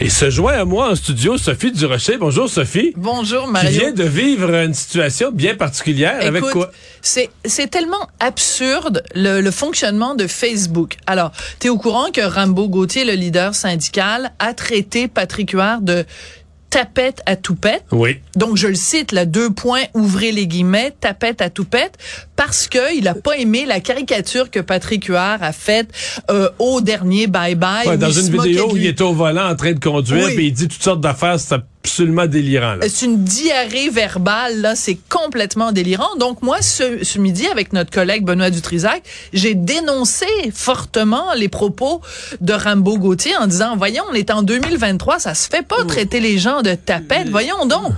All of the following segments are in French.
Et se joint à moi en studio Sophie Durocher. Bonjour Sophie. Bonjour Mario. Tu viens de vivre une situation bien particulière. avec quoi? C'est, c'est tellement absurde le, le, fonctionnement de Facebook. Alors, tu es au courant que Rambo Gauthier, le leader syndical, a traité Patrick Huard de tapette à toupette. Oui. Donc, je le cite, là, deux points, ouvrez les guillemets, tapette à toupette, parce que il a pas aimé la caricature que Patrick Huard a faite euh, au dernier Bye Bye. Ouais, dans une vidéo où il est au volant en train de conduire, oui. puis il dit toutes sortes d'affaires, c'est absolument délirant. C'est une diarrhée verbale, là, c'est complètement délirant. Donc, moi, ce, ce, midi, avec notre collègue Benoît Dutrisac, j'ai dénoncé fortement les propos de Rambo Gauthier en disant, voyons, on est en 2023, ça se fait pas traiter les gens de tapettes, voyons donc.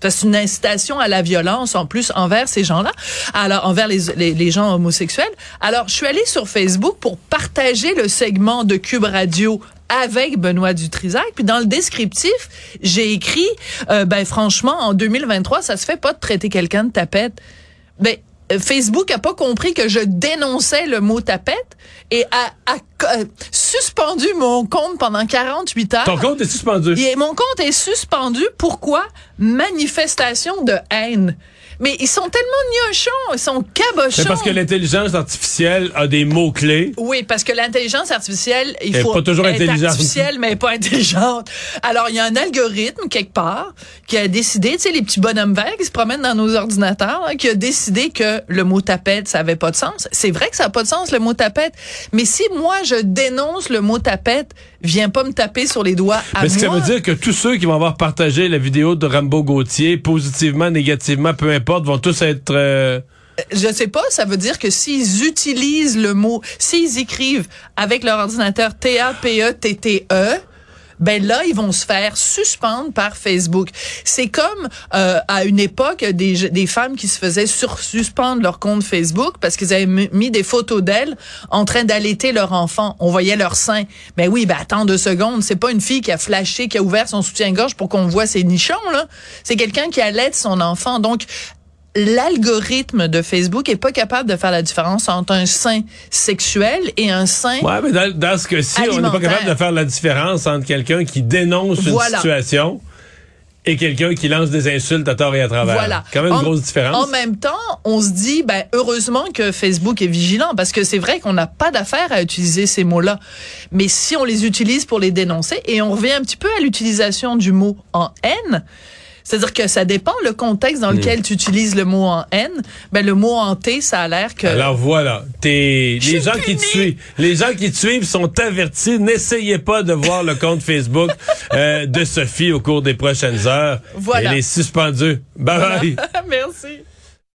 C'est une incitation à la violence en plus envers ces gens-là, alors envers les, les, les, gens homosexuels. Alors, je suis allée sur Facebook pour partager le segment de Cube Radio avec Benoît Dutrisac. Puis dans le descriptif, j'ai écrit, euh, ben franchement, en 2023, ça se fait pas de traiter quelqu'un de tapette. Ben Facebook a pas compris que je dénonçais le mot tapette et a, a, a, suspendu mon compte pendant 48 heures. Ton compte est suspendu. Et mon compte est suspendu. Pourquoi? Manifestation de haine. Mais ils sont tellement niochons, ils sont cabochons. C'est parce que l'intelligence artificielle a des mots-clés. Oui, parce que l'intelligence artificielle, il elle faut pas toujours être artificielle, mais pas intelligente. Alors, il y a un algorithme, quelque part, qui a décidé, tu sais, les petits bonhommes verts qui se promènent dans nos ordinateurs, hein, qui a décidé que le mot tapette, ça avait pas de sens. C'est vrai que ça n'a pas de sens, le mot tapette. Mais si moi, je dénonce le mot tapette, viens pas me taper sur les doigts à Mais ce que ça veut dire que tous ceux qui vont avoir partagé la vidéo de Rambo Gauthier, positivement, négativement, peu importe, vont tous être... euh, Je sais pas, ça veut dire que s'ils utilisent le mot, s'ils écrivent avec leur ordinateur T-A-P-E-T-T-E, ben là, ils vont se faire suspendre par Facebook. C'est comme euh, à une époque des, des femmes qui se faisaient sur suspendre leur compte Facebook parce qu'ils avaient mis des photos d'elles en train d'allaiter leur enfant. On voyait leur sein. Ben oui, ben attends deux secondes, c'est pas une fille qui a flashé, qui a ouvert son soutien-gorge pour qu'on voit ses nichons là. C'est quelqu'un qui allaite son enfant. Donc l'algorithme de Facebook est pas capable de faire la différence entre un sein sexuel et un sein Ouais, mais dans, dans ce cas-ci, on n'est pas capable de faire la différence entre quelqu'un qui dénonce Voilà. une situation et quelqu'un qui lance des insultes à tort et à travers. Voilà. Quand même une en, grosse différence. En même temps, on se dit, ben, heureusement que Facebook est vigilant parce que c'est vrai qu'on n'a pas d'affaire à utiliser ces mots-là. Mais si on les utilise pour les dénoncer, et on revient un petit peu à l'utilisation du mot en haine, c'est-à-dire que ça dépend le contexte dans lequel Hmm. tu utilises le mot en haine. Ben le mot en T, ça a l'air que. Alors voilà, t'es les gens qui te suivent, les gens qui te suivent sont avertis. N'essayez pas de voir le compte Facebook euh, de Sophie au cours des prochaines heures. Voilà. Elle est suspendue. Bye bye. Merci.